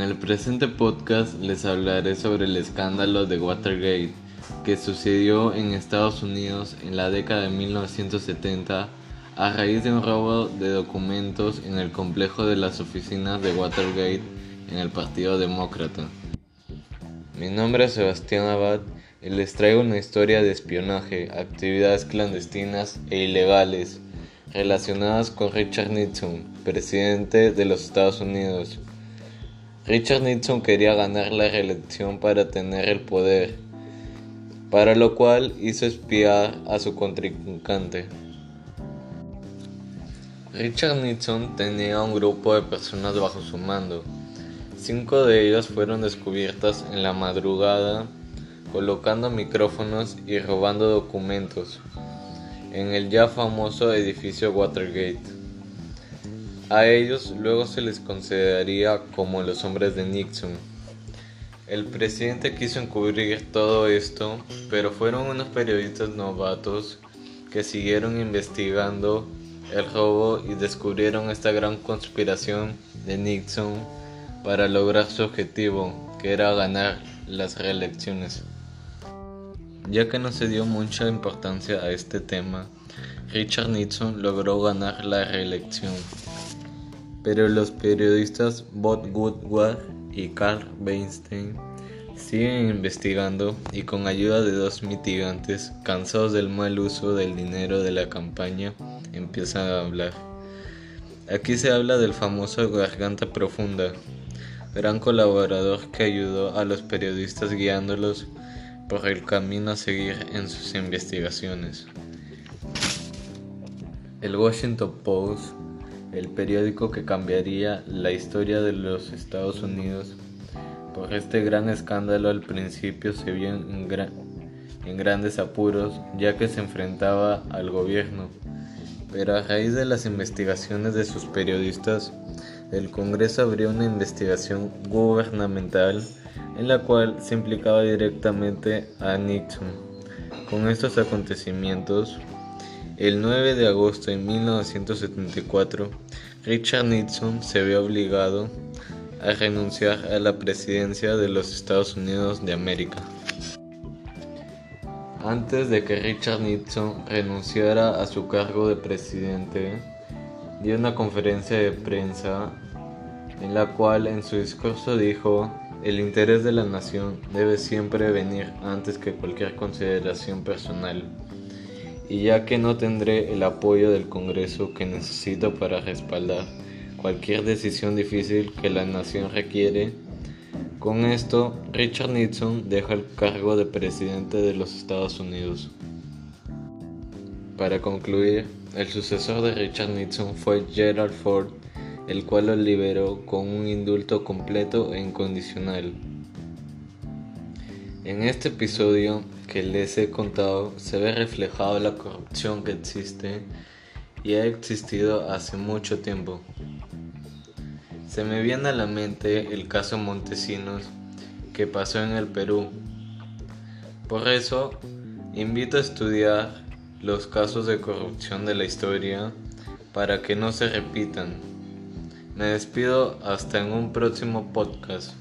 En el presente podcast les hablaré sobre el escándalo de Watergate que sucedió en Estados Unidos en la década de 1970 a raíz de un robo de documentos en el complejo de las oficinas de Watergate en el Partido Demócrata. Mi nombre es Sebastián Abad y les traigo una historia de espionaje, actividades clandestinas e ilegales relacionadas con Richard Nixon, presidente de los Estados Unidos. Richard Nixon quería ganar la reelección para tener el poder, para lo cual hizo espiar a su contrincante. Richard Nixon tenía un grupo de personas bajo su mando. Cinco de ellas fueron descubiertas en la madrugada colocando micrófonos y robando documentos en el ya famoso edificio Watergate. A ellos luego se les consideraría como los hombres de Nixon. El presidente quiso encubrir todo esto, pero fueron unos periodistas novatos que siguieron investigando el robo y descubrieron esta gran conspiración de Nixon para lograr su objetivo, que era ganar las reelecciones. Ya que no se dio mucha importancia a este tema, Richard Nixon logró ganar la reelección. Pero los periodistas Bob Woodward y Carl Weinstein siguen investigando y con ayuda de dos mitigantes, cansados del mal uso del dinero de la campaña, empiezan a hablar. Aquí se habla del famoso Garganta Profunda, gran colaborador que ayudó a los periodistas guiándolos por el camino a seguir en sus investigaciones. El Washington Post, el periódico que cambiaría la historia de los Estados Unidos, por este gran escándalo al principio se vio en, grandes apuros ya que se enfrentaba al gobierno, pero a raíz de las investigaciones de sus periodistas, el Congreso abrió una investigación gubernamental en la cual se implicaba directamente a Nixon. Con estos acontecimientos, el 9 de agosto de 1974, Richard Nixon se vio obligado a renunciar a la presidencia de los Estados Unidos de América. Antes de que Richard Nixon renunciara a su cargo de presidente, dio una conferencia de prensa en la cual en su discurso dijo el interés de la nación debe siempre venir antes que cualquier consideración personal, y ya que no tendré el apoyo del Congreso que necesito para respaldar cualquier decisión difícil que la nación requiere, con esto Richard Nixon deja el cargo de presidente de los Estados Unidos. Para concluir, el sucesor de Richard Nixon fue Gerald Ford, el cual lo liberó con un indulto completo e incondicional. En este episodio que les he contado se ve reflejado la corrupción que existe y ha existido hace mucho tiempo. Se me viene a la mente el caso Montesinos que pasó en el Perú. Por eso, invito a estudiar los casos de corrupción de la historia para que no se repitan. Me despido hasta en un próximo podcast.